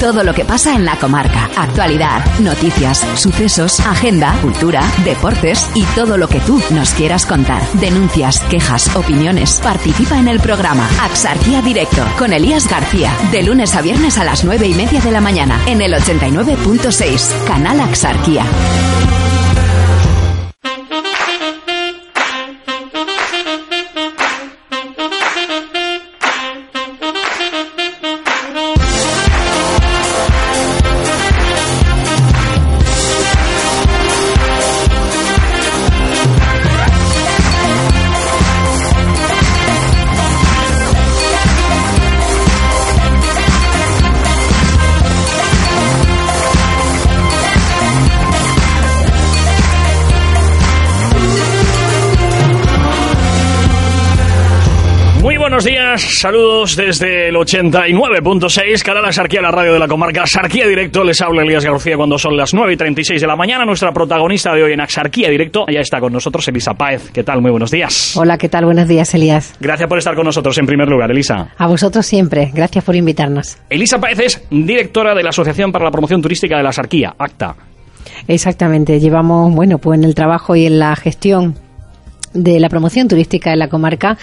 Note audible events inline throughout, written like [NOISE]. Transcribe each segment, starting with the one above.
Todo lo que pasa en la comarca. Actualidad, noticias, sucesos, agenda, cultura, deportes y todo lo que tú nos quieras contar. Denuncias, quejas, opiniones. Participa en el programa Axarquía Directo con Elías García. De lunes a viernes a las 9 y media de la mañana en el 89.6. Canal Axarquía. Días, saludos desde el 89.6, canal Axarquía, la radio de la comarca Axarquía Directo, les habla Elías García cuando son las 9 y 36 de la mañana, nuestra protagonista de hoy en Axarquía Directo, ya está con nosotros Elisa Páez, ¿qué tal? Muy buenos días. Hola, ¿qué tal? Buenos días, Elías. Gracias por estar con nosotros en primer lugar, Elisa. A vosotros siempre, gracias por invitarnos. Elisa Páez es directora de la Asociación para la Promoción Turística de la Axarquía, ACTA. Exactamente, llevamos, bueno, pues en el trabajo y en la gestión de la promoción turística de la comarca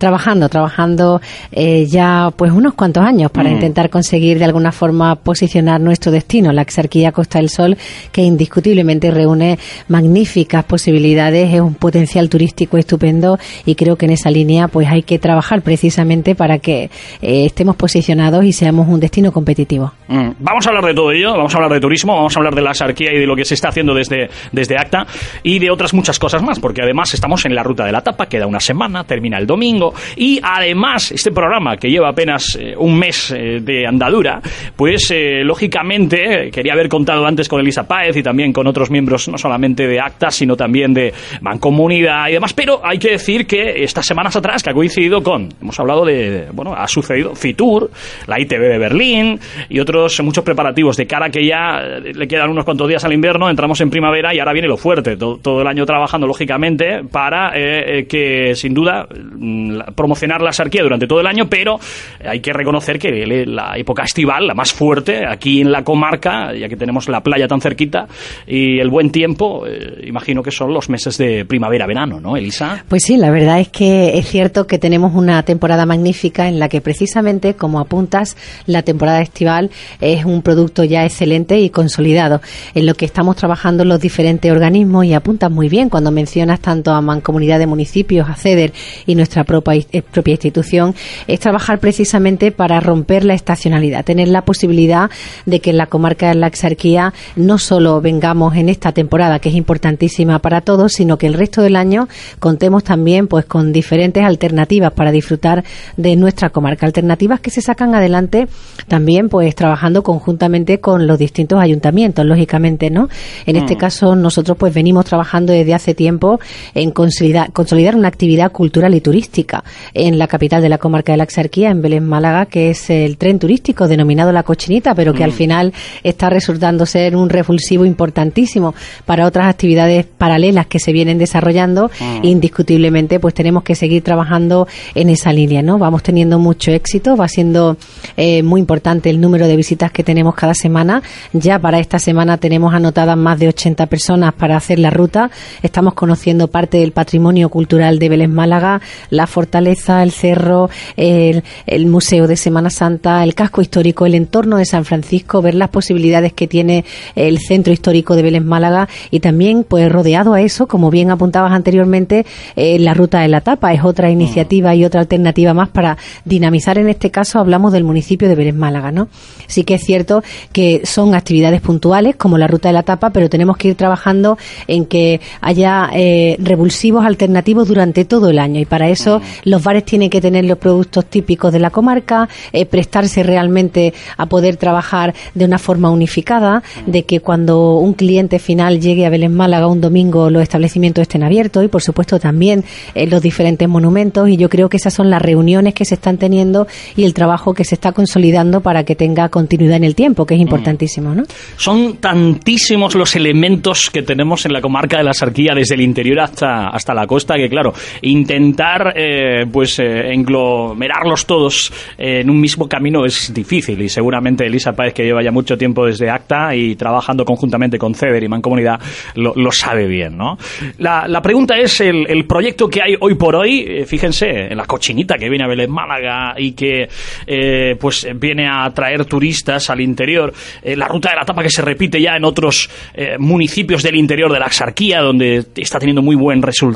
trabajando, trabajando eh, ya pues unos cuantos años para mm. intentar conseguir de alguna forma posicionar nuestro destino, la Exarquía Costa del Sol, que indiscutiblemente reúne magníficas posibilidades, es un potencial turístico estupendo y creo que en esa línea pues hay que trabajar precisamente para que eh, estemos posicionados y seamos un destino competitivo. Mm. Vamos a hablar de todo ello, vamos a hablar de turismo, vamos a hablar de la Exarquía y de lo que se está haciendo desde, desde ACTA y de otras muchas cosas más, porque además estamos en la ruta de la tapa, queda una semana, termina el domingo, y además este programa que lleva apenas eh, un mes eh, de andadura, pues eh, lógicamente quería haber contado antes con Elisa Páez y también con otros miembros no solamente de ACTA, sino también de Mancomunidad y demás, pero hay que decir que estas semanas atrás que ha coincidido con, hemos hablado de, bueno, ha sucedido Fitur, la ITV de Berlín y otros muchos preparativos de cara que ya le quedan unos cuantos días al invierno, entramos en primavera y ahora viene lo fuerte, todo, todo el año trabajando lógicamente para que sin duda mm, promocionar la sarquía durante todo el año, pero hay que reconocer que la época estival, la más fuerte, aquí en la comarca, ya que tenemos la playa tan cerquita y el buen tiempo, eh, imagino que son los meses de primavera-verano, ¿no, Elisa? Pues sí, la verdad es que es cierto que tenemos una temporada magnífica en la que precisamente, como apuntas, la temporada estival es un producto ya excelente y consolidado, en lo que estamos trabajando los diferentes organismos y apuntas muy bien cuando mencionas tanto a Mancomunidad de Municipios, a CEDER y nuestra propia eh, propia institución, es trabajar precisamente para romper la estacionalidad, tener la posibilidad de que en la comarca de la Exarquía no solo vengamos en esta temporada, que es importantísima para todos, sino que el resto del año contemos también pues con diferentes alternativas para disfrutar de nuestra comarca, alternativas que se sacan adelante también pues trabajando conjuntamente con los distintos ayuntamientos, lógicamente, ¿no? En este mm. caso nosotros pues venimos trabajando desde hace tiempo en consolidar, consolidar una actividad cultural y turística en la capital de la comarca de la Exarquía, en Belén, Málaga, que es el tren turístico denominado La Cochinita, pero que al mm. final está resultando ser un revulsivo importantísimo para otras actividades paralelas que se vienen desarrollando. Mm. Indiscutiblemente, pues tenemos que seguir trabajando en esa línea, ¿no? Vamos teniendo mucho éxito, va siendo eh, muy importante el número de visitas que tenemos cada semana. Ya para esta semana tenemos anotadas más de 80 personas para hacer la ruta. Estamos conociendo parte del patrimonio cultural de Belén Málaga, la fortaleza, el cerro, el, museo de Semana Santa, el casco histórico, el entorno de San Francisco, ver las posibilidades que tiene el centro histórico de Vélez Málaga y también pues rodeado a eso, como bien apuntabas anteriormente, eh, la ruta de la tapa es otra iniciativa y otra alternativa más para dinamizar en este caso hablamos del municipio de Vélez Málaga, ¿no? Sí que es cierto que son actividades puntuales como la ruta de la tapa, pero tenemos que ir trabajando en que haya eh, revulsivos alternativos durante todo el año. Y para eso los bares tienen que tener los productos típicos de la comarca, eh, prestarse realmente a poder trabajar de una forma unificada, de que cuando un cliente final llegue a Belén Málaga un domingo los establecimientos estén abiertos y por supuesto también eh, los diferentes monumentos. Y yo creo que esas son las reuniones que se están teniendo y el trabajo que se está consolidando para que tenga continuidad en el tiempo, que es importantísimo, ¿no? Son tantísimos los elementos que tenemos en la comarca de la Sarquía desde el interior hasta, hasta hasta la costa, que claro, intentar eh, pues eh, englomerarlos todos en un mismo camino es difícil y seguramente Elisa Páez, que lleva ya mucho tiempo desde ACTA y trabajando conjuntamente con CEDER y Mancomunidad, lo, lo sabe bien, ¿no? La, la pregunta es el, el, proyecto que hay hoy por hoy, eh, fíjense, en la cochinita que viene a Vélez Málaga y que eh, pues viene a traer turistas al interior, eh, la ruta de la tapa que se repite ya en otros eh, municipios del interior de la Axarquía, donde está teniendo muy buen resultado.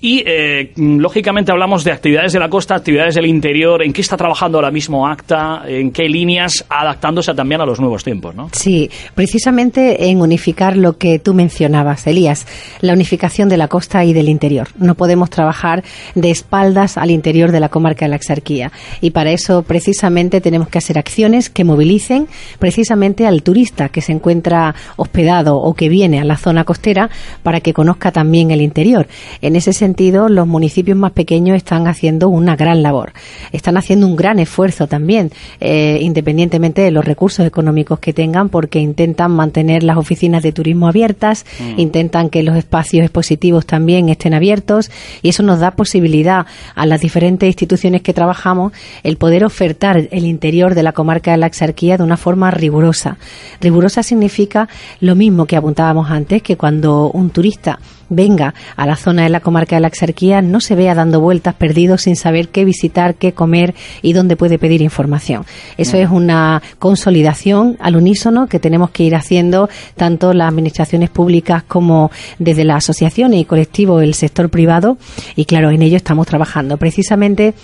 Y eh, lógicamente hablamos de actividades de la costa, actividades del interior, en qué está trabajando ahora mismo ACTA, en qué líneas, adaptándose también a los nuevos tiempos, ¿no? Sí, precisamente en unificar lo que tú mencionabas, Elías, la unificación de la costa y del interior. No podemos trabajar de espaldas al interior de la comarca de la Axarquía. Y para eso, precisamente, tenemos que hacer acciones que movilicen precisamente al turista que se encuentra hospedado o que viene a la zona costera para que conozca también el interior. En ese sentido, los municipios más pequeños están haciendo una gran labor. Están haciendo un gran esfuerzo también, eh, independientemente de los recursos económicos que tengan, porque intentan mantener las oficinas de turismo abiertas, mm. intentan que los espacios expositivos también estén abiertos y eso nos da posibilidad a las diferentes instituciones que trabajamos el poder ofertar el interior de la comarca de la Exarquía de una forma rigurosa. Rigurosa significa lo mismo que apuntábamos antes, que cuando un turista venga a la zona de la comarca de la Exarquía no se vea dando vueltas perdido sin saber qué visitar, qué comer y dónde puede pedir información. Eso es una consolidación al unísono que tenemos que ir haciendo tanto las administraciones públicas como desde las asociaciones y colectivos del sector privado y claro, en ello estamos trabajando. Precisamente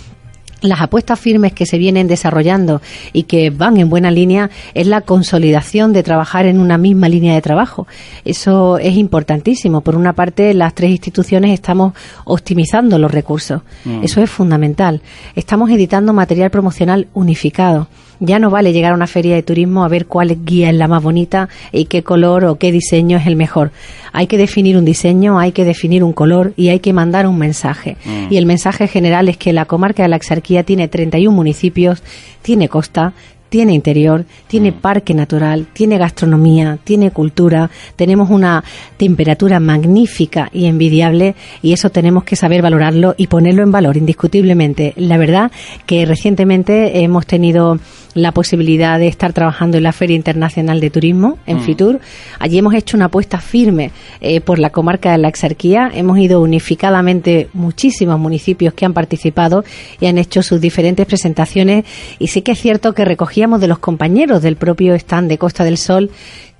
las apuestas firmes que se vienen desarrollando y que van en buena línea es la consolidación de trabajar en una misma línea de trabajo. Eso es importantísimo. Por una parte, las tres instituciones estamos optimizando los recursos. Mm. Eso es fundamental. Estamos editando material promocional unificado. Ya no vale llegar a una feria de turismo a ver cuál guía es la más bonita y qué color o qué diseño es el mejor. Hay que definir un diseño, hay que definir un color y hay que mandar un mensaje. Mm. Y el mensaje general es que la comarca de la Exarquía tiene 31 municipios, tiene costa, tiene interior, tiene mm. parque natural, tiene gastronomía, tiene cultura, tenemos una temperatura magnífica y envidiable y eso tenemos que saber valorarlo y ponerlo en valor indiscutiblemente. La verdad que recientemente hemos tenido la posibilidad de estar trabajando en la Feria Internacional de Turismo en mm. Fitur. Allí hemos hecho una apuesta firme eh, por la comarca de la Exarquía. Hemos ido unificadamente muchísimos municipios que han participado y han hecho sus diferentes presentaciones y sí que es cierto que recogíamos de los compañeros del propio stand de Costa del Sol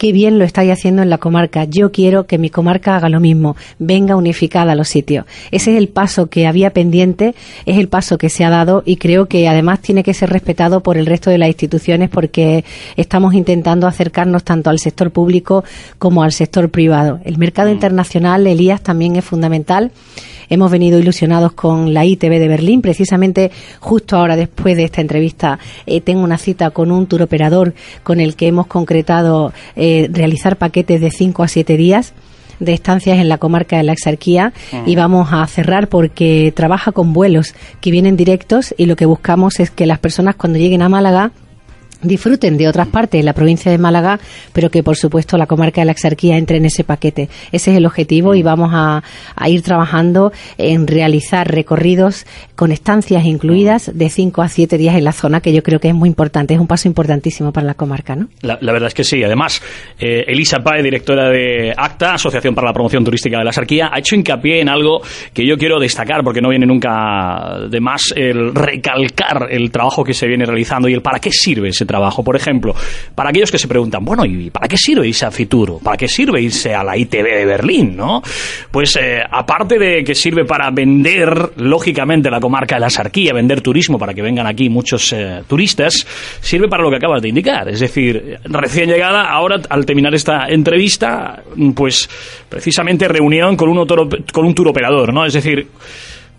qué bien lo estáis haciendo en la comarca. Yo quiero que mi comarca haga lo mismo, venga unificada a los sitios. Ese es el paso que había pendiente, es el paso que se ha dado y creo que además tiene que ser respetado por el resto de las instituciones porque estamos intentando acercarnos tanto al sector público como al sector privado. El mercado mm. internacional, Elías, también es fundamental. Hemos venido ilusionados con la ITV de Berlín. Precisamente justo ahora, después de esta entrevista, eh, tengo una cita con un tour operador con el que hemos concretado eh, realizar paquetes de 5 a 7 días de estancias en la comarca de la Exarquía y vamos a cerrar porque trabaja con vuelos que vienen directos y lo que buscamos es que las personas cuando lleguen a Málaga disfruten de otras partes de la provincia de Málaga, pero que por supuesto la comarca de la Exarquía entre en ese paquete. Ese es el objetivo y vamos a, ir trabajando en realizar recorridos con estancias incluidas de 5 a 7 días en la zona, que yo creo que es muy importante, es un paso importantísimo para la comarca. ¿no? La, verdad es que sí. Además, eh, Elisa Pae, directora de ACTA, Asociación para la Promoción Turística de la Exarquía, ha hecho hincapié en algo que yo quiero destacar, porque no viene nunca de más el recalcar el trabajo que se viene realizando y el para qué sirve ese trabajo. Por ejemplo, para aquellos que se preguntan, bueno, ¿y para qué sirve irse a Fituro? ¿Para qué sirve irse a la ITV de Berlín? ¿no? Pues eh, aparte de que sirve para vender, lógicamente, la comarca de la Sarquía, vender turismo para que vengan aquí muchos eh, turistas, sirve para lo que acabas de indicar. Es decir, recién llegada, ahora al terminar esta entrevista, pues precisamente reunión con un, con un tour operador, ¿no? Es decir,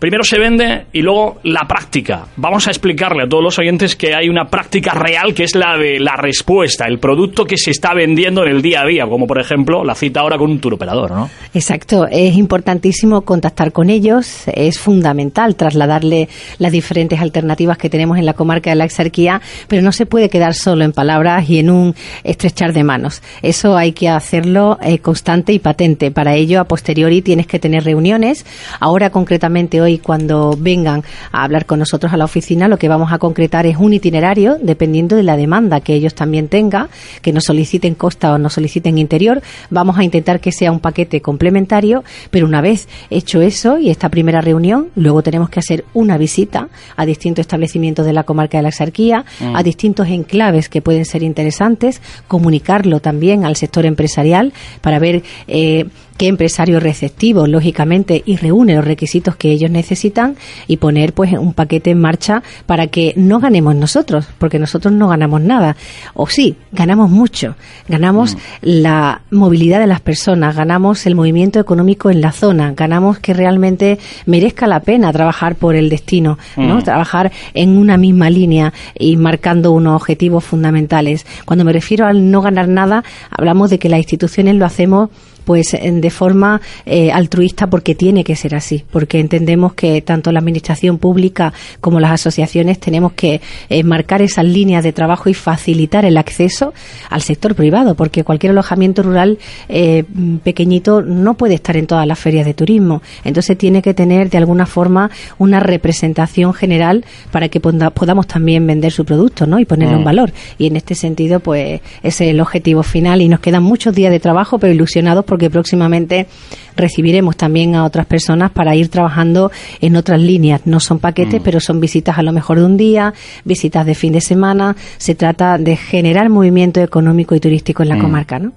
primero se vende y luego la práctica. Vamos a explicarle a todos los oyentes que hay una práctica real que es la de la respuesta, el producto que se está vendiendo en el día a día, como por ejemplo la cita ahora con un turoperador, ¿no? Exacto, es importantísimo contactar con ellos, es fundamental trasladarle las diferentes alternativas que tenemos en la comarca de la Exarquía, pero no se puede quedar solo en palabras y en un estrechar de manos. Eso hay que hacerlo eh, constante y patente. Para ello, a posteriori, tienes que tener reuniones. Ahora, concretamente, hoy, cuando vengan a hablar con nosotros a la oficina, lo que vamos a concretar es un itinerario, dependiendo de la demanda que ellos también tengan, que nos soliciten costa o nos soliciten interior. Vamos a intentar que sea un paquete complementario, pero una vez hecho eso y esta primera reunión, luego tenemos que hacer una visita a distintos establecimientos de la comarca de la Exarquía, a mm. distintos enclaves que pueden ser interesantes, comunicarlo también al sector empresarial para ver eh, qué empresario receptivo, lógicamente, y reúne los requisitos que ellos necesitan y poner pues un paquete en marcha para que no ganemos nosotros, porque nosotros no ganamos nada. O sí, ganamos mucho. Ganamos mm. la movilidad de las personas, ganamos el movimiento económico en la zona, ganamos que realmente merezca la pena trabajar por el destino, ¿no? Mm. Trabajar en una misma línea y marcando unos objetivos fundamentales. Cuando me refiero al no ganar nada, hablamos de que las instituciones lo hacemos pues de forma eh, altruista porque tiene que ser así, porque entendemos que tanto la administración pública como las asociaciones tenemos que eh, marcar esas líneas de trabajo y facilitar el acceso al sector privado, porque cualquier alojamiento rural eh, pequeñito no puede estar en todas las ferias de turismo, entonces tiene que tener de alguna forma una representación general para que podamos también vender su producto, ¿no? Y ponerlo en valor. Y en este sentido, pues ese es el objetivo final y nos quedan muchos días de trabajo, pero ilusionados porque próximamente recibiremos también a otras personas para ir trabajando en otras líneas. No son paquetes, mm. pero son visitas a lo mejor de un día, visitas de fin de semana. Se trata de generar movimiento económico y turístico en la mm. comarca, ¿no?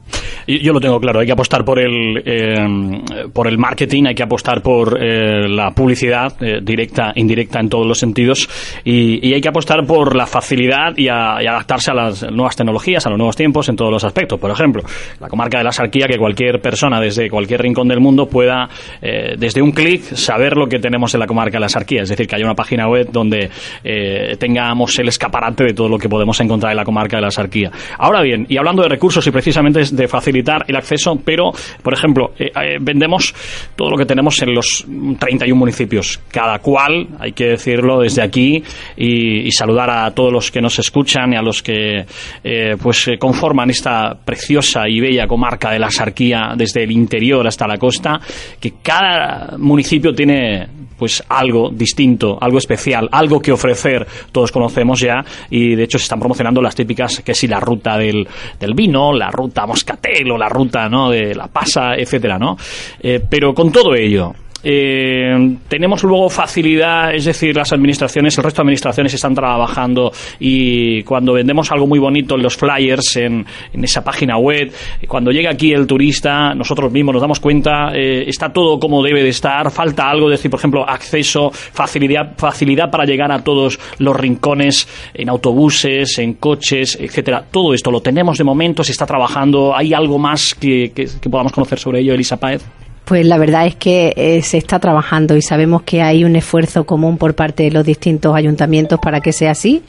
Yo lo tengo claro. Hay que apostar por el eh, por el marketing, hay que apostar por eh, la publicidad eh, directa, indirecta en todos los sentidos y, hay que apostar por la facilidad y, adaptarse a las nuevas tecnologías, a los nuevos tiempos en todos los aspectos. Por ejemplo, la comarca de la Sarquía que cualquier persona desde cualquier rincón del mundo pueda, eh, desde un clic, saber lo que tenemos en la comarca de la Sarquía. Es decir, que haya una página web donde eh, tengamos el escaparate de todo lo que podemos encontrar en la comarca de la Sarquía. Ahora bien, y hablando de recursos y precisamente de facilitar el acceso, pero, por ejemplo, eh, vendemos todo lo que tenemos en los 31 municipios, cada cual, hay que decirlo desde aquí, y, y saludar a todos los que nos escuchan y a los que pues conforman esta preciosa y bella comarca de la Sarquía desde el interior hasta la costa, que cada municipio tiene pues algo distinto, algo especial, algo que ofrecer. Todos conocemos ya y de hecho se están promocionando las típicas que si la ruta del, del vino, la ruta moscatel o la ruta ¿no? de la pasa, etcétera, ¿no? Eh, pero con todo ello, eh, tenemos luego facilidad, es decir, las administraciones, el resto de administraciones están trabajando y cuando vendemos algo muy bonito en los flyers, en, esa página web, cuando llega aquí el turista, nosotros mismos nos damos cuenta, eh, está todo como debe de estar, falta algo, es decir, por ejemplo, acceso, facilidad, facilidad para llegar a todos los rincones en autobuses, en coches, etcétera. Todo esto lo tenemos de momento, se está trabajando. ¿Hay algo más que, que podamos conocer sobre ello, Elisa Paez? Pues la verdad es que eh, se está trabajando y sabemos que hay un esfuerzo común por parte de los distintos ayuntamientos para que sea así,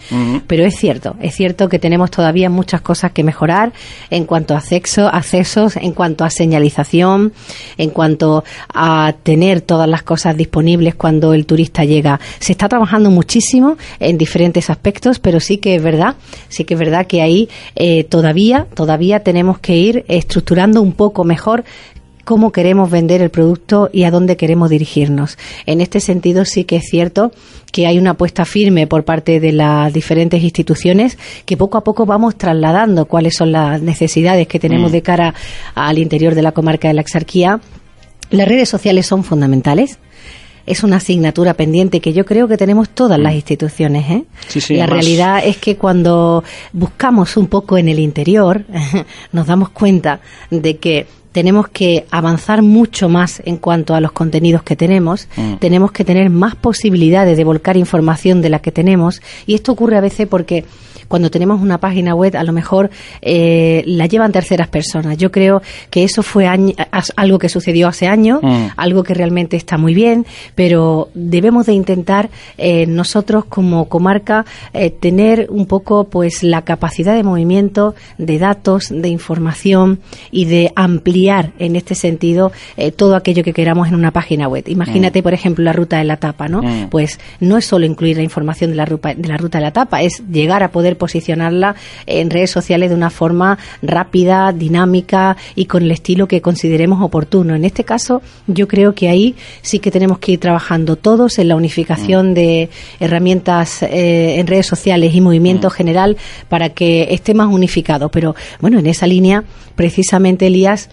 pero es cierto, es cierto que tenemos todavía muchas cosas que mejorar en cuanto a acceso, accesos, en cuanto a señalización, en cuanto a tener todas las cosas disponibles cuando el turista llega. Se está trabajando muchísimo en diferentes aspectos, pero sí que es verdad, sí que es verdad que ahí eh, todavía, todavía tenemos que ir estructurando un poco mejor cómo queremos vender el producto y a dónde queremos dirigirnos. En este sentido sí que es cierto que hay una apuesta firme por parte de las diferentes instituciones que poco a poco vamos trasladando cuáles son las necesidades que tenemos mm. de cara al interior de la comarca de la Exarquía. Las redes sociales son fundamentales es una asignatura pendiente que yo creo que tenemos todas las mm. instituciones. ¿eh? la realidad es que cuando buscamos un poco en el interior, [LAUGHS] nos damos cuenta de que tenemos que avanzar mucho más en cuanto a los contenidos que tenemos, mm. tenemos que tener más posibilidades de volcar información de la que tenemos y esto ocurre a veces porque cuando tenemos una página web a lo mejor eh, la llevan terceras personas. Yo creo que eso fue algo que sucedió hace años, mm. algo que realmente está muy bien, pero debemos de intentar eh, nosotros como comarca eh, tener un poco pues la capacidad de movimiento de datos, de información y de ampliar en este sentido todo aquello que queramos en una página web. Imagínate, mm. por ejemplo, la ruta de la tapa, ¿no? Mm. Pues no es solo incluir la información de la, ruta, de la ruta de la tapa, es llegar a poder posicionarla en redes sociales de una forma rápida, dinámica y con el estilo que consideremos oportuno. En este caso, yo creo que ahí sí que tenemos que ir trabajando todos en la unificación mm. de herramientas eh, en redes sociales y movimiento mm. general para que esté más unificado. Pero bueno, en esa línea, precisamente, Elías,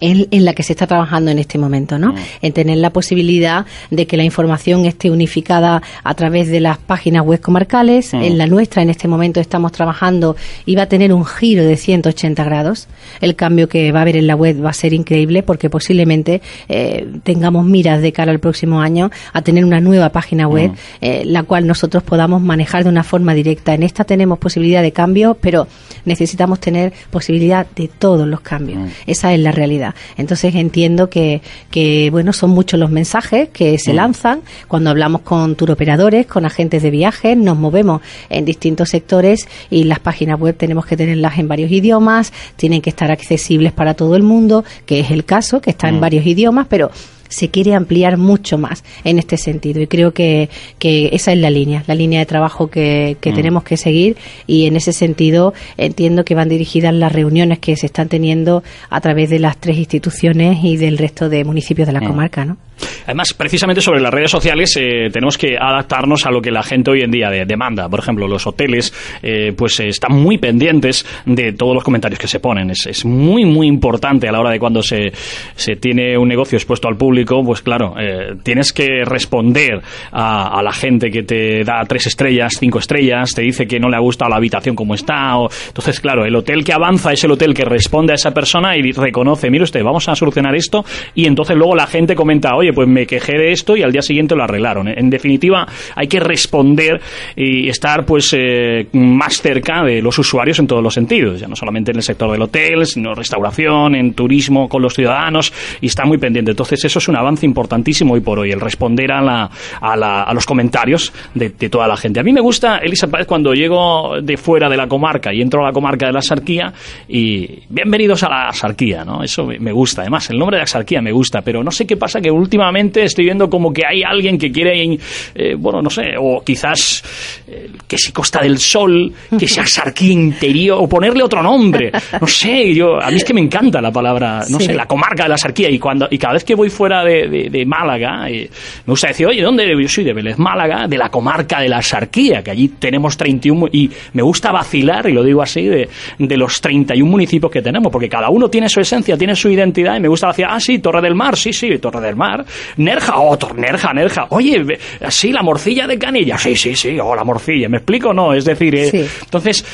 en, la que se está trabajando en este momento, ¿no? Mm. En tener la posibilidad de que la información esté unificada a través de las páginas web comarcales. Mm. En la nuestra, en este momento, estamos trabajando y va a tener un giro de 180 grados. El cambio que va a haber en la web va a ser increíble porque posiblemente eh, tengamos miras de cara al próximo año a tener una nueva página web, mm. eh, la cual nosotros podamos manejar de una forma directa. En esta tenemos posibilidad de cambio, pero necesitamos tener posibilidad de todos los cambios. Esa es la realidad. Entonces entiendo que, que bueno, son muchos los mensajes que se mm. lanzan cuando hablamos con turoperadores, con agentes de viajes, nos movemos en distintos sectores y las páginas web tenemos que tenerlas en varios idiomas, tienen que estar accesibles para todo el mundo, que es el caso, que está en mm. varios idiomas, pero se quiere ampliar mucho más en este sentido y creo que, que esa es la línea, la línea de trabajo que, que mm. tenemos que seguir y en ese sentido entiendo que van dirigidas las reuniones que se están teniendo a través de las tres instituciones y del resto de municipios de la mm. comarca, ¿no? Además, precisamente sobre las redes sociales eh, tenemos que adaptarnos a lo que la gente hoy en día demanda. Por ejemplo, los hoteles eh, pues eh, están muy pendientes de todos los comentarios que se ponen. Es, es muy, muy importante a la hora de cuando se, se tiene un negocio expuesto al público pues claro, eh, tienes que responder a, la gente que te da tres estrellas, cinco estrellas, te dice que no le ha gustado la habitación como está. O, entonces, claro, el hotel que avanza es el hotel que responde a esa persona y reconoce, mire usted, vamos a solucionar esto. Y entonces luego la gente comenta, oye, pues me quejé de esto y al día siguiente lo arreglaron. En definitiva, hay que responder y estar pues eh, más cerca de los usuarios en todos los sentidos, ya no solamente en el sector del hotel, sino restauración, en turismo con los ciudadanos y está muy pendiente. Entonces, eso es un avance importantísimo hoy por hoy, el responder a, la, a, los comentarios de, toda la gente. A mí me gusta, Elisa cuando llego de fuera de la comarca y entro a la comarca de la Sarquía y bienvenidos a la Sarquía, ¿no? Eso me gusta. Además, el nombre de la Sarquía me gusta, pero no sé qué pasa que últimamente estoy viendo como que hay alguien que quiere, eh, bueno, no sé, o quizás eh, que si Costa del Sol, que sea Sarquía Interior, o ponerle otro nombre. No sé, yo, a mí es que me encanta la palabra, no sé, la comarca de la Sarquía y cuando, y cada vez que voy fuera de, Málaga, y me gusta decir, oye, ¿dónde? Yo soy de Vélez Málaga, de la comarca de la Sarquía, que allí tenemos 31, y me gusta vacilar, y lo digo así, de, de los 31 municipios que tenemos, porque cada uno tiene su esencia, tiene su identidad, y me gusta vacilar, ah, sí, Torre del Mar, sí, sí, Torre del Mar, Nerja, oh, Nerja, Nerja, oye, sí, la morcilla de Canilla, sí, sí, sí, oh, la morcilla, ¿me explico? No, es decir, eh, entonces,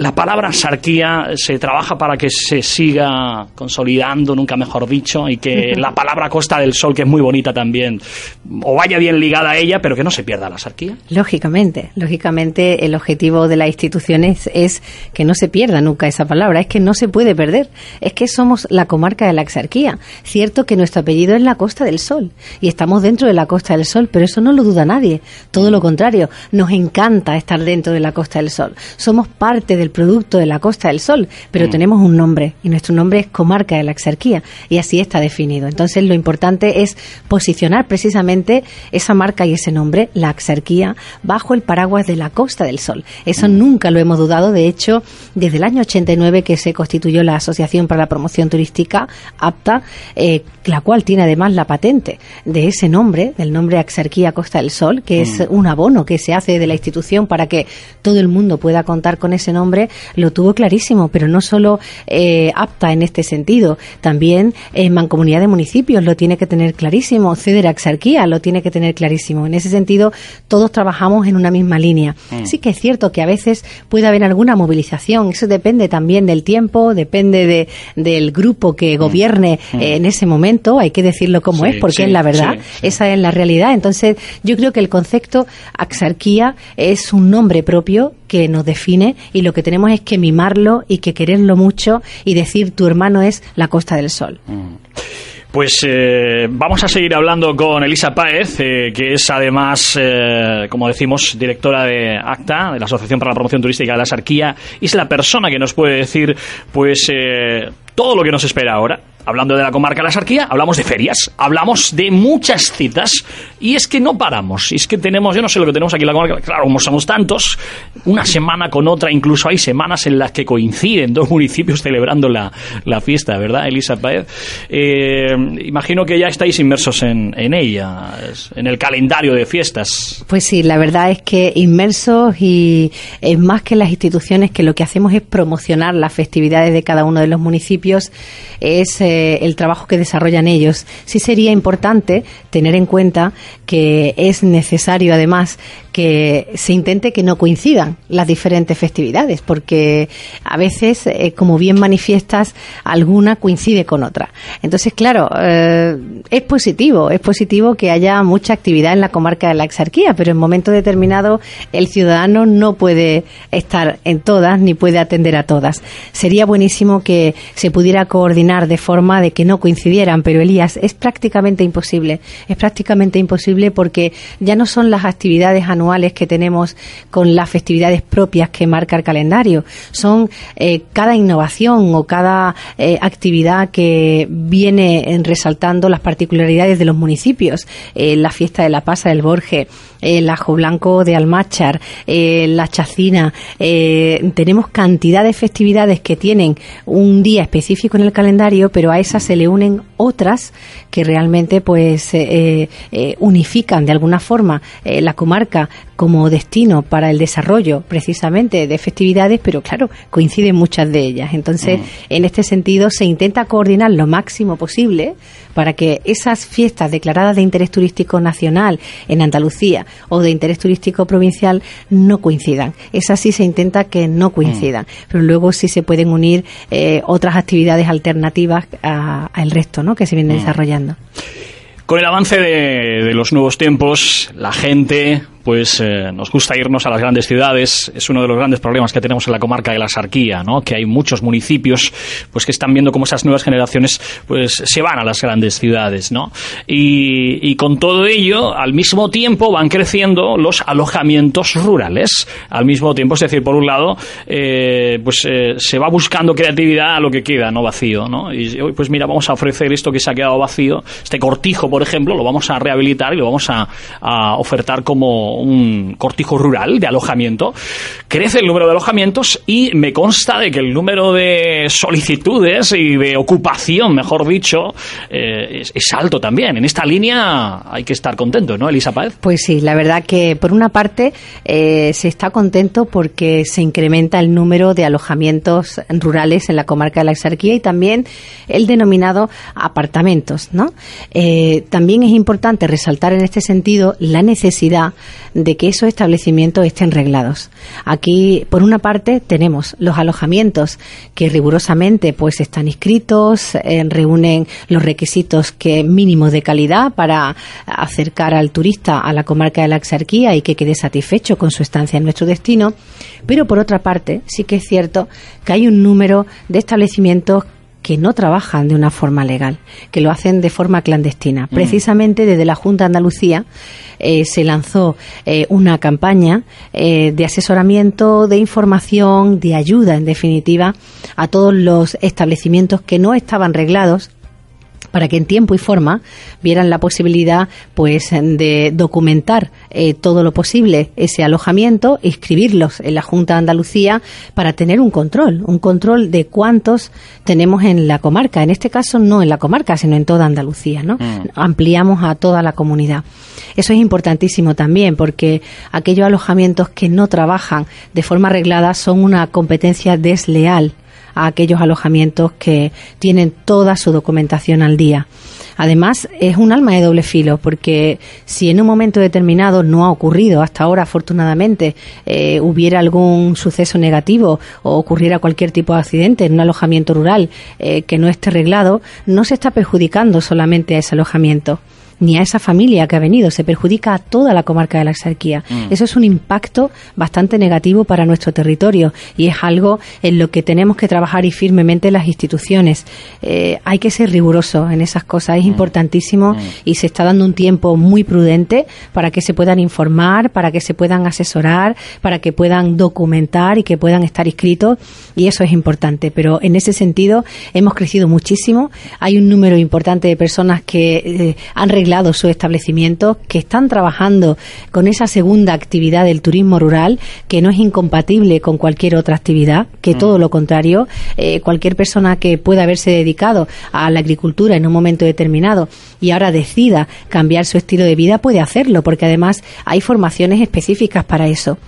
la palabra sarquía se trabaja para que se siga consolidando, nunca mejor dicho, y que la palabra Costa del Sol, que es muy bonita también, o vaya bien ligada a ella, pero que no se pierda la sarquía. Lógicamente, lógicamente el objetivo de las instituciones es que no se pierda nunca esa palabra, es que no se puede perder, es que somos la comarca de la exarquía. Cierto que nuestro apellido es la Costa del Sol y estamos dentro de la Costa del Sol, pero eso no lo duda nadie, todo lo contrario, nos encanta estar dentro de la Costa del Sol. Somos parte del producto de la Costa del Sol, pero mm. tenemos un nombre y nuestro nombre es Comarca de la Exarquía y así está definido. Entonces lo importante es posicionar precisamente esa marca y ese nombre, la Exarquía, bajo el paraguas de la Costa del Sol. Eso mm. nunca lo hemos dudado. De hecho, desde el año 89 que se constituyó la Asociación para la Promoción Turística, APTA, eh, la cual tiene además la patente de ese nombre, del nombre Axarquía Costa del Sol, que es mm. un abono que se hace de la institución para que todo el mundo pueda contar con ese nombre lo tuvo clarísimo, pero no solo eh, apta en este sentido, también en Mancomunidad de Municipios lo tiene que tener clarísimo, Cedera Exarquía lo tiene que tener clarísimo. En ese sentido, todos trabajamos en una misma línea. Mm. Sí que es cierto que a veces puede haber alguna movilización, eso depende también del tiempo, depende de, del grupo que mm. gobierne mm. en ese momento, hay que decirlo como es, porque es la verdad, esa es la realidad. Entonces, yo creo que el concepto Axarquía es un nombre propio que nos define y lo que tenemos es que mimarlo y que quererlo mucho y decir tu hermano es la Costa del Sol. Pues eh, vamos a seguir hablando con Elisa Páez, eh, que es además, eh, como decimos, directora de ACTA, de la Asociación para la Promoción Turística de la Sarquía, y es la persona que nos puede decir, pues, todo lo que nos espera ahora hablando de la comarca de la Sarquía, hablamos de ferias, hablamos de muchas citas, y es que no paramos, y es que tenemos, yo no sé lo que tenemos aquí en la comarca, claro, como somos tantos, una semana con otra, incluso hay semanas en las que coinciden dos municipios celebrando la, fiesta, ¿verdad, Elisa Paez? Eh, imagino que ya estáis inmersos en, en ella, en el calendario de fiestas. Pues sí, la verdad es que inmersos y es más que las instituciones que lo que hacemos es promocionar las festividades de cada uno de los municipios, es... Eh, el trabajo que desarrollan ellos. Sí sería importante tener en cuenta que es necesario, además, que se intente que no coincidan las diferentes festividades, porque a veces, eh, como bien manifiestas, alguna coincide con otra. Entonces, claro, eh, es positivo, es positivo que haya mucha actividad en la comarca de la Exarquía, pero en momento determinado el ciudadano no puede estar en todas ni puede atender a todas. Sería buenísimo que se pudiera coordinar de forma de que no coincidieran, pero Elías, es prácticamente imposible, es prácticamente imposible porque ya no son las actividades anuales que tenemos con las festividades propias que marca el calendario. Son eh, cada innovación o cada eh, actividad que viene resaltando las particularidades de los municipios. Eh, la fiesta de la Pasa del Borge, el ajo blanco de Almachar, la chacina. tenemos cantidad de festividades que tienen un día específico en el calendario, pero a esas se le unen otras que realmente pues unifican de alguna forma la comarca como destino para el desarrollo precisamente de festividades, pero claro, coinciden muchas de ellas. Entonces, mm. en este sentido, se intenta coordinar lo máximo posible para que esas fiestas declaradas de interés turístico nacional en Andalucía o de interés turístico provincial no coincidan. Esas sí se intenta que no coincidan, mm. pero luego sí se pueden unir eh, otras actividades alternativas al resto ¿no? que se viene mm. desarrollando. Con el avance de, los nuevos tiempos, la gente pues eh, nos gusta irnos a las grandes ciudades. Es uno de los grandes problemas que tenemos en la comarca de la Sarquía, ¿no? Que hay muchos municipios pues que están viendo cómo esas nuevas generaciones pues se van a las grandes ciudades, ¿no? Y, con todo ello, al mismo tiempo van creciendo los alojamientos rurales. Al mismo tiempo, es decir, por un lado, eh, pues eh, se va buscando creatividad a lo que queda, no vacío, ¿no? Y pues mira, vamos a ofrecer esto que se ha quedado vacío, este cortijo, por ejemplo, lo vamos a rehabilitar y lo vamos a ofertar como un cortijo rural de alojamiento, crece el número de alojamientos y me consta de que el número de solicitudes y de ocupación, mejor dicho, eh, es, alto también. En esta línea hay que estar contento, ¿no, Elisa Páez? Pues sí, la verdad que por una parte eh, se está contento porque se incrementa el número de alojamientos rurales en la comarca de la Exarquía y también el denominado apartamentos, ¿no? Eh, también es importante resaltar en este sentido la necesidad de que esos establecimientos estén reglados. Aquí, por una parte, tenemos los alojamientos que rigurosamente pues están inscritos, eh, reúnen los requisitos que mínimos de calidad para acercar al turista a la comarca de la Exarquía y que quede satisfecho con su estancia en nuestro destino. Pero por otra parte, sí que es cierto que hay un número de establecimientos que no trabajan de una forma legal, que lo hacen de forma clandestina. Mm. Precisamente desde la Junta de Andalucía eh, se lanzó eh, una campaña eh, de asesoramiento, de información, de ayuda, en definitiva, a todos los establecimientos que no estaban reglados para que en tiempo y forma vieran la posibilidad pues de documentar eh, todo lo posible ese alojamiento, inscribirlos en la Junta de Andalucía para tener un control, un control de cuántos tenemos en la comarca, en este caso no en la comarca, sino en toda Andalucía, ¿no? Mm. Ampliamos a toda la comunidad. Eso es importantísimo también porque aquellos alojamientos que no trabajan de forma arreglada son una competencia desleal a aquellos alojamientos que tienen toda su documentación al día. Además, es un alma de doble filo, porque si en un momento determinado no ha ocurrido, hasta ahora afortunadamente, eh, hubiera algún suceso negativo o ocurriera cualquier tipo de accidente en un alojamiento rural eh, que no esté arreglado, no se está perjudicando solamente a ese alojamiento ni a esa familia que ha venido, se perjudica a toda la comarca de la Exarquía. Mm. Eso es un impacto bastante negativo para nuestro territorio y es algo en lo que tenemos que trabajar y firmemente las instituciones. Eh, hay que ser riguroso en esas cosas, es mm. importantísimo mm. y se está dando un tiempo muy prudente para que se puedan informar, para que se puedan asesorar, para que puedan documentar y que puedan estar inscritos y eso es importante. Pero en ese sentido hemos crecido muchísimo. Hay un número importante de personas que eh, han reglado su establecimiento, que están trabajando con esa segunda actividad del turismo rural, que no es incompatible con cualquier otra actividad, que todo mm. lo contrario, eh, cualquier persona que pueda haberse dedicado a la agricultura en un momento determinado y ahora decida cambiar su estilo de vida puede hacerlo, porque además hay formaciones específicas para eso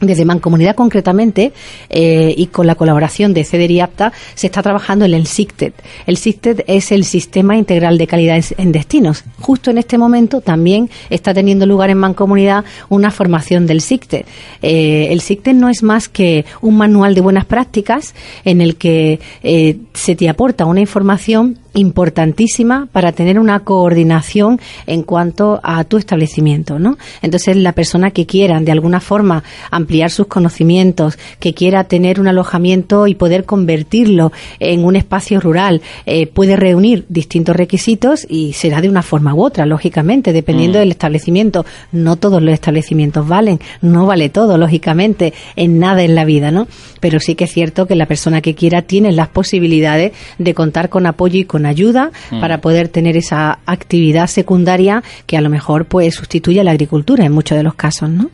desde Mancomunidad concretamente eh, y con la colaboración de CEDER y APTA se está trabajando en el SICTED. El SICTED es el Sistema Integral de Calidad en Destinos. Justo en este momento también está teniendo lugar en Mancomunidad una formación del SICTED. Eh, el SICTED no es más que un manual de buenas prácticas en el que eh, se te aporta una información importantísima para tener una coordinación en cuanto a tu establecimiento, ¿no? Entonces, la persona que quiera de alguna forma ampliar sus conocimientos, que quiera tener un alojamiento y poder convertirlo en un espacio rural, eh, puede reunir distintos requisitos y será de una forma u otra, lógicamente, dependiendo mm. del establecimiento. No todos los establecimientos valen, no vale todo, lógicamente, en nada en la vida, ¿no? Pero sí que es cierto que la persona que quiera tiene las posibilidades de contar con apoyo y con ayuda mm. para poder tener esa actividad secundaria que a lo mejor pues sustituye a la agricultura en muchos de los casos, ¿no?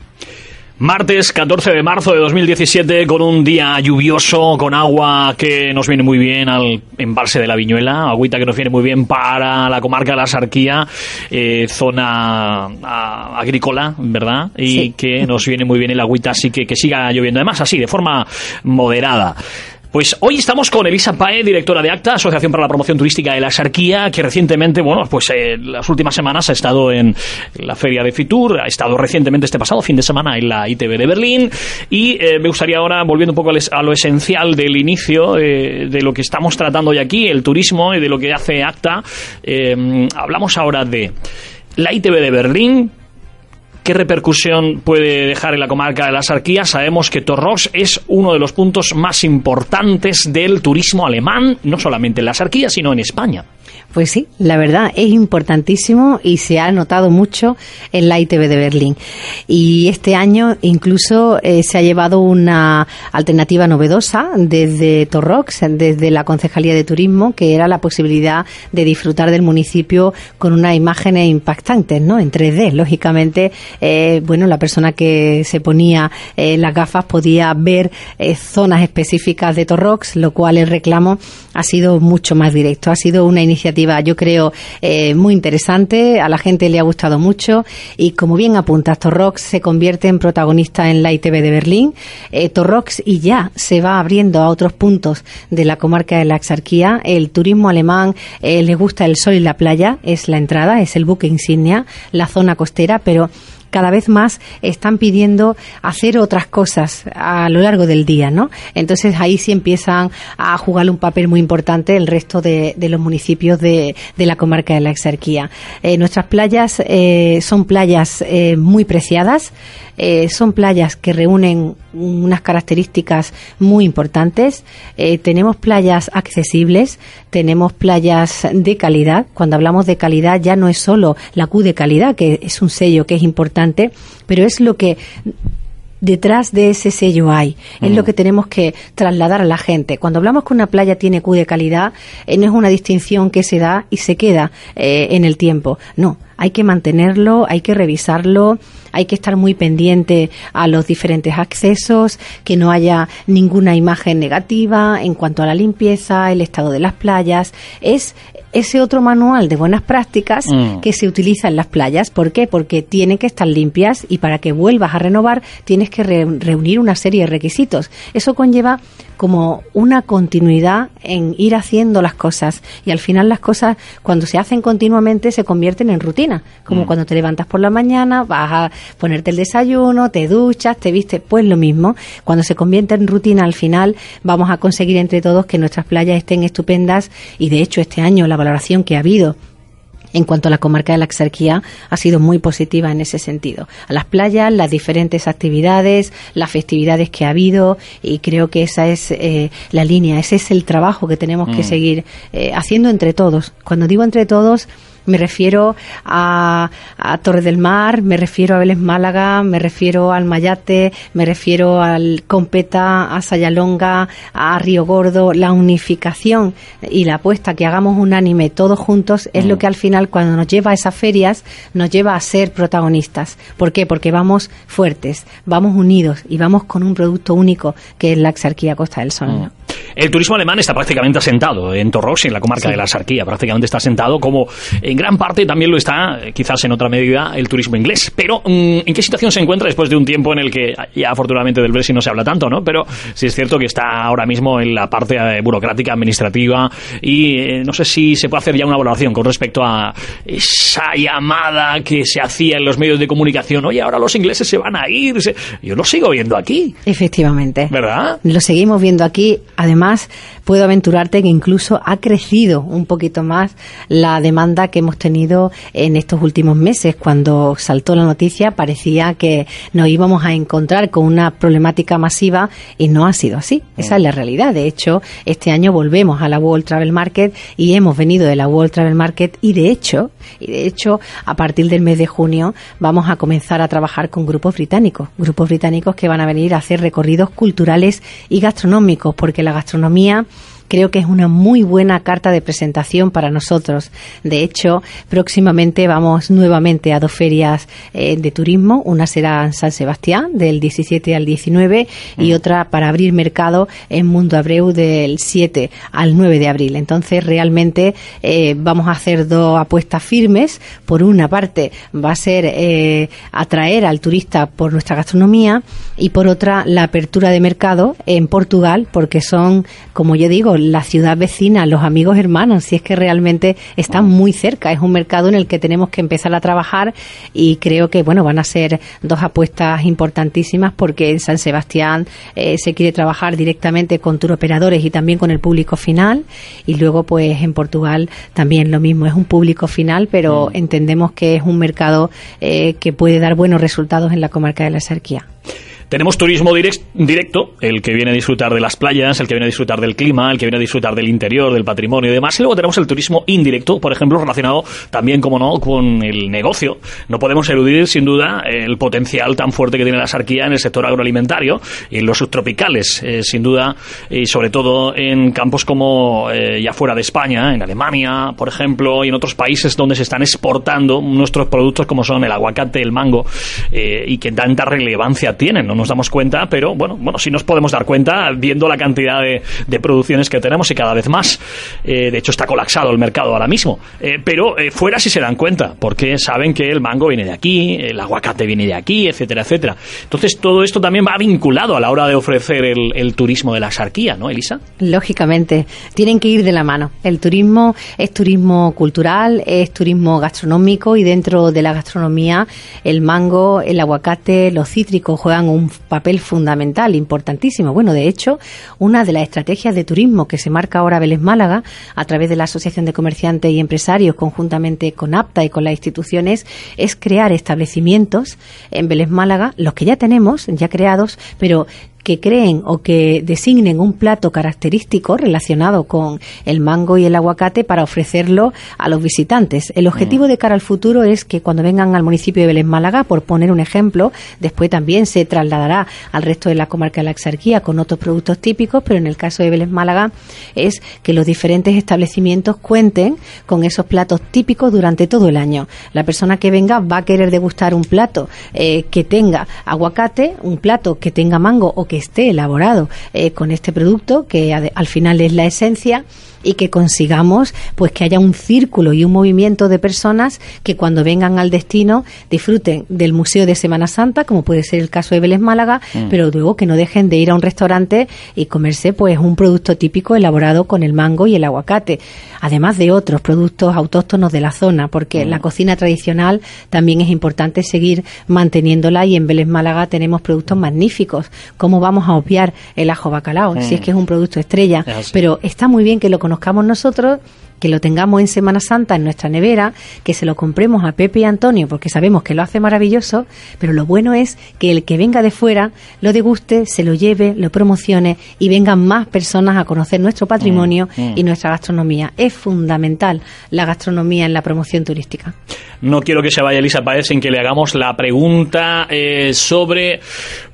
Martes 14 de marzo de 2017 con un día lluvioso, con agua que nos viene muy bien al embalse de la Viñuela, agüita que nos viene muy bien para la comarca de la Sarquía, eh, zona agrícola, ¿verdad? Y que nos viene muy bien el agüita, así que que siga lloviendo. Además, así, de forma moderada. Pues hoy estamos con Elisa Pae, directora de ACTA, Asociación para la Promoción Turística de la Sarquía, que recientemente, bueno, pues eh, las últimas semanas ha estado en la feria de Fitur, ha estado recientemente este pasado fin de semana en la ITV de Berlín. Y eh, me gustaría ahora, volviendo un poco a lo esencial del inicio eh, de lo que estamos tratando hoy aquí, el turismo y de lo que hace ACTA, hablamos ahora de la ITV de Berlín, ¿Qué repercusión puede dejar en la comarca de la Sarquía? Sabemos que Torrox es uno de los puntos más importantes del turismo alemán, no solamente en la Sarquía, sino en España. Pues sí, la verdad es importantísimo y se ha notado mucho en la ITV de Berlín. Y este año incluso eh, se ha llevado una alternativa novedosa desde Torrox, desde la Concejalía de Turismo, que era la posibilidad de disfrutar del municipio con unas imágenes impactantes, ¿no? En 3D, lógicamente, eh, bueno, la persona que se ponía eh, las gafas podía ver zonas específicas de Torrox, lo cual el reclamo ha sido mucho más directo. Ha sido una iniciativa yo creo, eh, muy interesante. A la gente le ha gustado mucho y, como bien apunta, Torrox se convierte en protagonista en la ITV de Berlín. Eh, Torrox y ya se va abriendo a otros puntos de la comarca de la Exarquía. El turismo alemán eh, le gusta el sol y la playa, es la entrada, es el buque insignia, la zona costera, pero cada vez más están pidiendo hacer otras cosas a lo largo del día, ¿no? Entonces ahí sí empiezan a jugar un papel muy importante el resto de, los municipios de, la comarca de la Exarquía. Eh, nuestras playas eh, son playas eh, muy preciadas, son playas que reúnen unas características muy importantes. tenemos playas accesibles, tenemos playas de calidad. Cuando hablamos de calidad ya no es solo la Q de calidad, que es un sello que es importante, pero es lo que detrás de ese sello hay. Es lo mm. que tenemos que trasladar a la gente. Cuando hablamos que una playa tiene Q de calidad, eh, no es una distinción que se da y se queda eh, en el tiempo. No, hay que mantenerlo, hay que revisarlo, hay que estar muy pendiente a los diferentes accesos, que no haya ninguna imagen negativa en cuanto a la limpieza, el estado de las playas. Es ese otro manual de buenas prácticas mm. que se utiliza en las playas. ¿Por qué? Porque tienen que estar limpias y para que vuelvas a renovar tienes que reunir una serie de requisitos. Eso conlleva como una continuidad en ir haciendo las cosas. Y al final las cosas cuando se hacen continuamente se convierten en rutina, como mm. cuando te levantas por la mañana, vas a ponerte el desayuno, te duchas, te vistes, pues lo mismo, cuando se convierte en rutina al final vamos a conseguir entre todos que nuestras playas estén estupendas. Y de hecho este año la valoración que ha habido en cuanto a la comarca de la Exarquía ha sido muy positiva en ese sentido. A las playas, las diferentes actividades, las festividades que ha habido y creo que esa es eh, la línea, ese es el trabajo que tenemos que mm. seguir eh, haciendo entre todos. Cuando digo entre todos, me refiero a, a Torre del Mar, me refiero a Vélez Málaga, me refiero al Mayate, me refiero al Competa, a Sayalonga, a Río Gordo. La unificación y la apuesta que hagamos unánime todos juntos es lo mm. que al final cuando nos lleva a esas ferias nos lleva a ser protagonistas. ¿Por qué? Porque vamos fuertes, vamos unidos y vamos con un producto único que es la Exarquía Costa del Sol. Mm. El turismo alemán está prácticamente asentado en Torros, en la comarca de la Sarquía, prácticamente está asentado, como en gran parte también lo está, quizás en otra medida, el turismo inglés. Pero, mm, ¿en qué situación se encuentra después de un tiempo en el que ya afortunadamente del Brexit no se habla tanto, ¿no? Pero sí es cierto que está ahora mismo en la parte eh, burocrática, administrativa, y eh, no sé si se puede hacer ya una valoración con respecto a esa llamada que se hacía en los medios de comunicación. Oye, ahora los ingleses se van a ir. Yo lo sigo viendo aquí. Efectivamente. ¿Verdad? Lo seguimos viendo aquí. Además, Además, puedo aventurarte que incluso ha crecido un poquito más la demanda que hemos tenido en estos últimos meses. Cuando saltó la noticia parecía que nos íbamos a encontrar con una problemática masiva y no ha sido así. Esa es la realidad. De hecho, este año volvemos a la World Travel Market y hemos venido de la World Travel Market y de hecho, y de hecho, a partir del mes de junio vamos a comenzar a trabajar con grupos británicos, grupos británicos que van a venir a hacer recorridos culturales y gastronómicos, porque la gastronomía creo que es una muy buena carta de presentación para nosotros. De hecho, próximamente vamos nuevamente a dos ferias eh, de turismo. Una será en San Sebastián, del 17 al 19, y mm. otra para abrir mercado en Mundo Abreu del 7 al 9 de abril. Entonces, realmente eh, vamos a hacer dos apuestas firmes. Por una parte, va a ser eh, atraer al turista por nuestra gastronomía y por otra, la apertura de mercado en Portugal, porque son, como yo digo, la ciudad vecina, los amigos hermanos, si es que realmente están muy cerca. Es un mercado en el que tenemos que empezar a trabajar y creo que bueno van a ser dos apuestas importantísimas porque en San Sebastián eh, se quiere trabajar directamente con turoperadores y también con el público final y luego pues en Portugal también lo mismo es un público final pero mm. entendemos que es un mercado eh, que puede dar buenos resultados en la comarca de la Serquía. Tenemos turismo directo, el que viene a disfrutar de las playas, el que viene a disfrutar del clima, el que viene a disfrutar del interior, del patrimonio y demás. Y luego tenemos el turismo indirecto, por ejemplo, relacionado también, como no, con el negocio. No podemos eludir, sin duda, el potencial tan fuerte que tiene la sarquía en el sector agroalimentario y en los subtropicales, eh, sin duda, y sobre todo en campos como eh, ya fuera de España, en Alemania, por ejemplo, y en otros países donde se están exportando nuestros productos como son el aguacate, el mango, eh, y que tanta relevancia tienen. Nos damos cuenta, pero bueno, bueno, sí nos podemos dar cuenta viendo la cantidad de, producciones que tenemos y cada vez más. Eh, de hecho, está colapsado el mercado ahora mismo. Eh, pero eh, fuera sí se dan cuenta, porque saben que el mango viene de aquí, el aguacate viene de aquí, etcétera, etcétera. Entonces, todo esto también va vinculado a la hora de ofrecer el, el turismo de la sarquía, ¿no, Elisa? Lógicamente, tienen que ir de la mano. El turismo es turismo cultural, es turismo gastronómico y dentro de la gastronomía el mango, el aguacate, los cítricos juegan un papel fundamental, importantísimo. Bueno, de hecho, una de las estrategias de turismo que se marca ahora Vélez Málaga a través de la Asociación de Comerciantes y Empresarios conjuntamente con APTA y con las instituciones es crear establecimientos en Vélez Málaga, los que ya tenemos, ya creados, pero que creen o que designen un plato característico relacionado con el mango y el aguacate para ofrecerlo a los visitantes. El objetivo mm. de cara al futuro es que cuando vengan al municipio de Vélez Málaga, por poner un ejemplo, después también se trasladará al resto de la comarca de la Exarquía con otros productos típicos, pero en el caso de Vélez Málaga es que los diferentes establecimientos cuenten con esos platos típicos durante todo el año. La persona que venga va a querer degustar un plato eh, que tenga aguacate, un plato que tenga mango o que esté elaborado eh, con este producto, que al final es la esencia y que consigamos pues que haya un círculo y un movimiento de personas que cuando vengan al destino disfruten del Museo de Semana Santa, como puede ser el caso de Vélez Málaga, mm. pero luego que no dejen de ir a un restaurante y comerse pues un producto típico elaborado con el mango y el aguacate, además de otros productos autóctonos de la zona, porque la mm. cocina tradicional también es importante seguir manteniéndola y en Vélez Málaga tenemos productos magníficos. ¿Cómo vamos a obviar el ajo bacalao? Si es mm. que es un producto estrella, pero está muy bien que lo conozcamos nosotros que lo tengamos en Semana Santa en nuestra nevera, que se lo compremos a Pepe y Antonio porque sabemos que lo hace maravilloso, pero lo bueno es que el que venga de fuera lo deguste, se lo lleve, lo promocione y vengan más personas a conocer nuestro patrimonio mm, mm. y nuestra gastronomía. Es fundamental la gastronomía en la promoción turística. No quiero que se vaya Elisa Paez sin que le hagamos la pregunta eh, sobre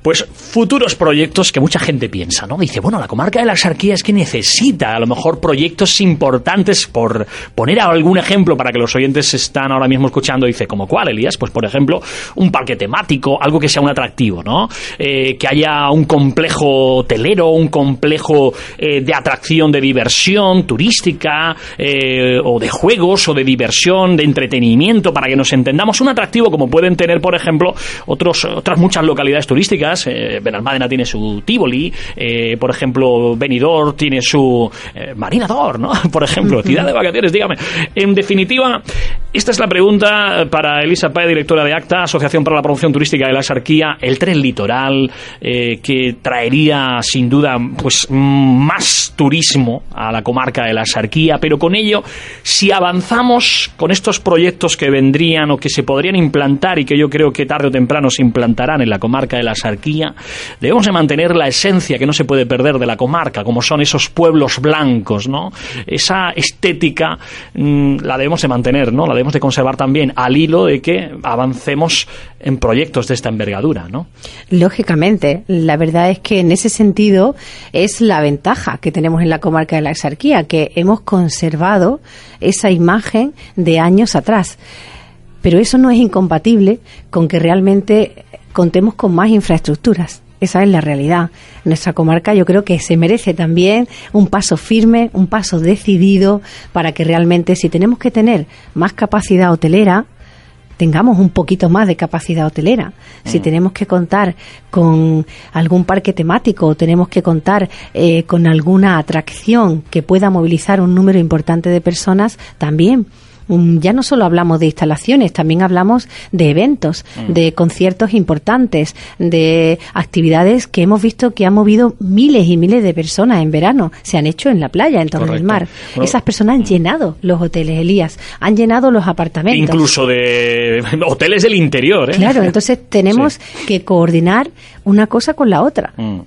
pues futuros proyectos que mucha gente piensa, ¿no? Dice, bueno, la comarca de la Axarquía es que necesita a lo mejor proyectos importantes por poner algún ejemplo para que los oyentes están ahora mismo escuchando, dice, ¿como cuál, Elías? Pues, por ejemplo, un parque temático, algo que sea un atractivo, ¿no? Eh, que haya un complejo hotelero, un complejo eh, de atracción, de diversión turística, eh, o de juegos, o de diversión, de entretenimiento, para que nos entendamos. Un atractivo como pueden tener, por ejemplo, otros, otras muchas localidades turísticas. Benalmádena tiene su Tivoli, por ejemplo, Benidorm tiene su Marinador, ¿no? [LAUGHS] Por ejemplo, de vacaciones, dígame. En definitiva, esta es la pregunta para Elisa Pae, directora de ACTA, Asociación para la Promoción Turística de la Sarquía, el tren litoral, eh, que traería sin duda pues más turismo a la comarca de la Sarquía, pero con ello, si avanzamos con estos proyectos que vendrían o que se podrían implantar y que yo creo que tarde o temprano se implantarán en la comarca de la Sarquía, debemos de mantener la esencia que no se puede perder de la comarca, como son esos pueblos blancos, ¿no? Esa estética Mm, la debemos de mantener, ¿no? La debemos de conservar también al hilo de que avancemos en proyectos de esta envergadura, ¿no? Lógicamente, la verdad es que en ese sentido es la ventaja que tenemos en la comarca de la Exarquía, que hemos conservado esa imagen de años atrás. Pero eso no es incompatible con que realmente contemos con más infraestructuras. Esa es la realidad. Nuestra comarca yo creo que se merece también un paso firme, un paso decidido para que realmente si tenemos que tener más capacidad hotelera, tengamos un poquito más de capacidad hotelera. Si mm. tenemos que contar con algún parque temático o tenemos que contar eh, con alguna atracción que pueda movilizar un número importante de personas, también ya no solo hablamos de instalaciones, también hablamos de eventos, mm. de conciertos importantes, de actividades que hemos visto que han movido miles y miles de personas en verano. Se han hecho en la playa, en torno del mar. Esas personas han llenado los hoteles, Elías, han llenado los apartamentos. Incluso de hoteles del interior. ¿eh? Claro, entonces tenemos [LAUGHS] que coordinar una cosa con la otra. Mm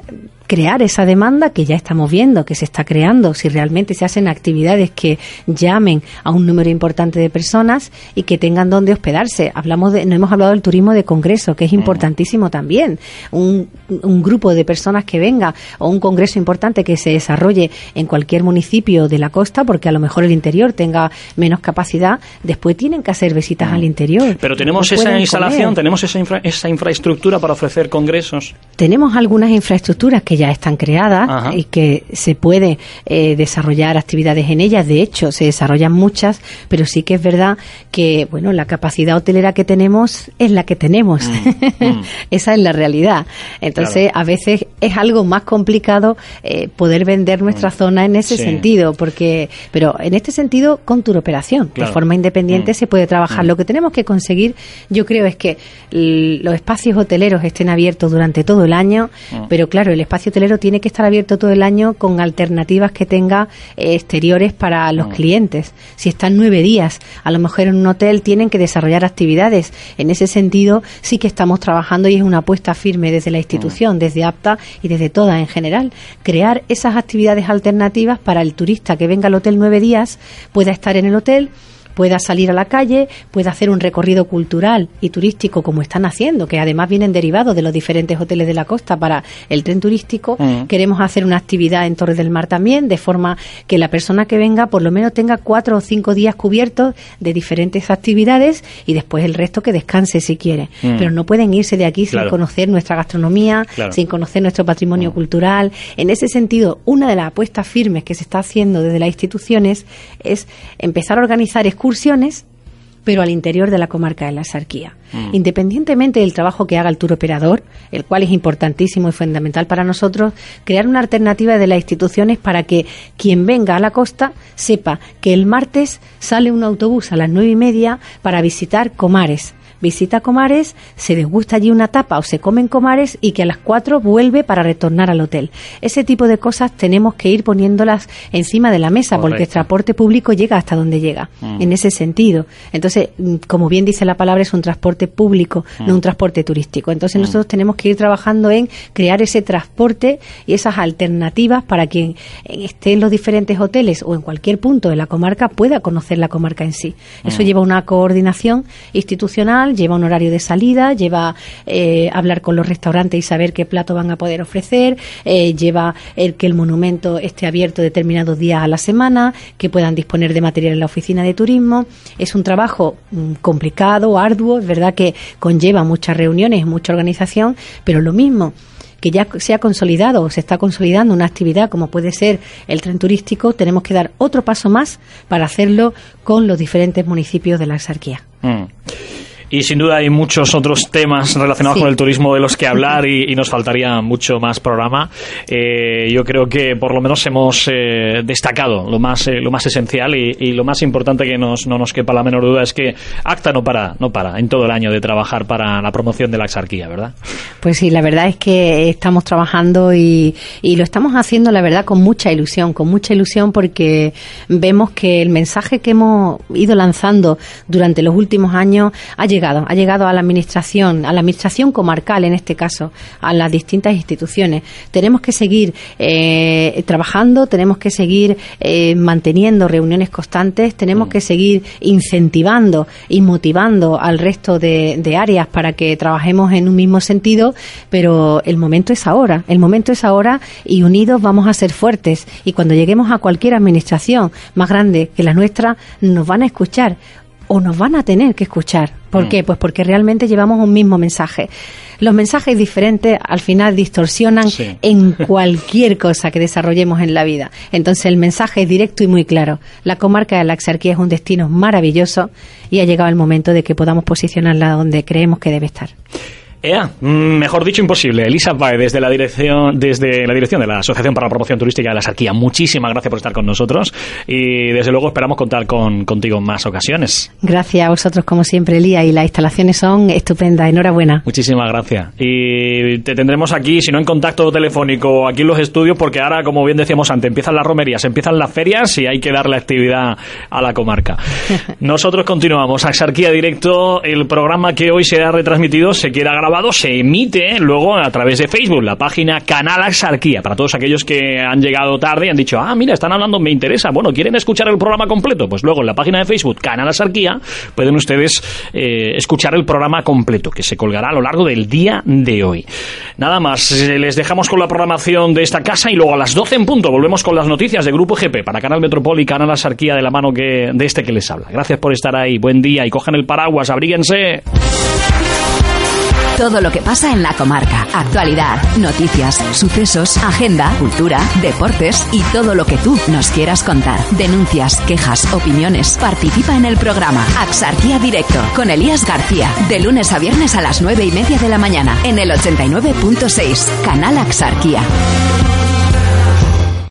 crear esa demanda que ya estamos viendo, que se está creando, si realmente se hacen actividades que llamen a un número importante de personas y que tengan donde hospedarse. Hablamos de, no hemos hablado del turismo de congreso, que es importantísimo también. Un, un grupo de personas que venga o un congreso importante que se desarrolle en cualquier municipio de la costa, porque a lo mejor el interior tenga menos capacidad, después tienen que hacer visitas al interior. Pero tenemos esa instalación, tenemos esa, esa infraestructura para ofrecer congresos. Tenemos algunas infraestructuras que ya están creadas y que se puede eh, desarrollar actividades en ellas. De hecho, se desarrollan muchas, pero sí que es verdad que, bueno, la capacidad hotelera que tenemos es la que tenemos. Mm, [LAUGHS] mm. Esa es la realidad. Entonces, a veces es algo más complicado eh, poder vender nuestra mm. zona en ese sentido, porque, pero en este sentido, con tu operación, de forma independiente se puede trabajar. Lo que tenemos que conseguir, yo creo, es que los espacios hoteleros estén abiertos durante todo el año, pero claro, el espacio hotelero tiene que estar abierto todo el año con alternativas que tenga eh, exteriores para los mm. clientes. Si están nueve días, a lo mejor en un hotel tienen que desarrollar actividades. En ese sentido, sí que estamos trabajando y es una apuesta firme desde la institución, mm. desde APTA y desde toda en general. Crear esas actividades alternativas para el turista que venga al hotel nueve días, pueda estar en el hotel pueda salir a la calle, pueda hacer un recorrido cultural y turístico como están haciendo, que además vienen derivados de los diferentes hoteles de la costa para el tren turístico. Mm. Queremos hacer una actividad en Torres del Mar también, de forma que la persona que venga por lo menos tenga cuatro o cinco días cubiertos de diferentes actividades y después el resto que descanse si quiere. Mm. Pero no pueden irse de aquí sin conocer nuestra gastronomía, sin conocer nuestro patrimonio mm. cultural. En ese sentido, una de las apuestas firmes que se está haciendo desde las instituciones es empezar a organizar excursiones pero al interior de la comarca de la Sarquía. Mm. Independientemente del trabajo que haga el tour operador, el cual es importantísimo y fundamental para nosotros, crear una alternativa de las instituciones para que quien venga a la costa sepa que el martes sale un autobús a las nueve y media para visitar Comares, visita Comares, se desgusta allí una tapa o se come en Comares y que a las 4 vuelve para retornar al hotel. Ese tipo de cosas tenemos que ir poniéndolas encima de la mesa porque el transporte público llega hasta donde llega, mm. en ese sentido. Entonces, mm, como bien dice la palabra, es un transporte público, no un mm. transporte turístico. Entonces, nosotros tenemos que ir trabajando en crear ese transporte y esas alternativas para quien esté en los diferentes hoteles o en cualquier punto de la comarca pueda conocer la comarca en sí. Eso lleva una coordinación institucional lleva un horario de salida, lleva eh, hablar con los restaurantes y saber qué plato van a poder ofrecer, eh, lleva el que el monumento esté abierto determinados días a la semana, que puedan disponer de material en la oficina de turismo. Es un trabajo mm, complicado, arduo, es verdad que conlleva muchas reuniones, mucha organización, pero lo mismo que ya se ha consolidado o se está consolidando una actividad como puede ser el tren turístico, tenemos que dar otro paso más para hacerlo con los diferentes municipios de la exarquía. Mm. Y sin duda hay muchos otros temas relacionados con el turismo de los que hablar y, nos faltaría mucho más programa. Eh, yo creo que por lo menos hemos eh, destacado lo más, eh, lo más esencial y, lo más importante que nos, no nos quepa la menor duda es que ACTA no para, no para en todo el año de trabajar para la promoción de la exarquía, ¿verdad? Pues sí, la verdad es que estamos trabajando y, y lo estamos haciendo, la verdad, con mucha ilusión, con mucha ilusión porque vemos que el mensaje que hemos ido lanzando durante los últimos años ha llegado ha llegado a la administración, a la administración comarcal en este caso, a las distintas instituciones. Tenemos que seguir eh, trabajando, tenemos que seguir eh, manteniendo reuniones constantes, tenemos mm. que seguir incentivando y motivando al resto de, de áreas para que trabajemos en un mismo sentido, pero el momento es ahora, el momento es ahora y unidos vamos a ser fuertes y cuando lleguemos a cualquier administración más grande que la nuestra nos van a escuchar o nos van a tener que escuchar. ¿Por mm. qué? Pues porque realmente llevamos un mismo mensaje. Los mensajes diferentes al final distorsionan en [LAUGHS] cualquier cosa que desarrollemos en la vida. Entonces el mensaje es directo y muy claro. La comarca de la Exarquía es un destino maravilloso y ha llegado el momento de que podamos posicionarla donde creemos que debe estar. Ea, mm, mejor dicho, imposible. Elisa Bae, desde la dirección, desde la dirección de la Asociación para la Promoción Turística de la Sarquía, muchísimas gracias por estar con nosotros y desde luego esperamos contar con, contigo en más ocasiones. Gracias a vosotros, como siempre, Elía, y las instalaciones son estupendas. Enhorabuena. Muchísimas gracias. Y te tendremos aquí, si no en contacto telefónico, aquí en los estudios, porque ahora, como bien decíamos antes, empiezan las romerías, empiezan las ferias y hay que darle actividad a la comarca. [LAUGHS] Nosotros continuamos. a Sarquía Directo, el programa que hoy será retransmitido se quiera se emite luego a través de Facebook, la página Canal Axarquía, para todos aquellos que han llegado tarde y han dicho, ah, mira, están hablando, me interesa, bueno, ¿quieren escuchar el programa completo? Pues luego en la página de Facebook Canal Axarquía pueden ustedes eh, escuchar el programa completo, que se colgará a lo largo del día de hoy. Nada más, eh, les dejamos con la programación de esta casa y luego a las 12 en punto volvemos con las noticias de Grupo GP para Canal Metropol y Canal Axarquía de la mano que, de este que les habla. Gracias por estar ahí, buen día y cojan el paraguas, abríguense. Todo lo que pasa en la comarca. Actualidad, noticias, sucesos, agenda, cultura, deportes y todo lo que tú nos quieras contar. Denuncias, quejas, opiniones. Participa en el programa Axarquía Directo con Elías García. De lunes a viernes a las nueve y media de la mañana en el 89.6. Canal Axarquía.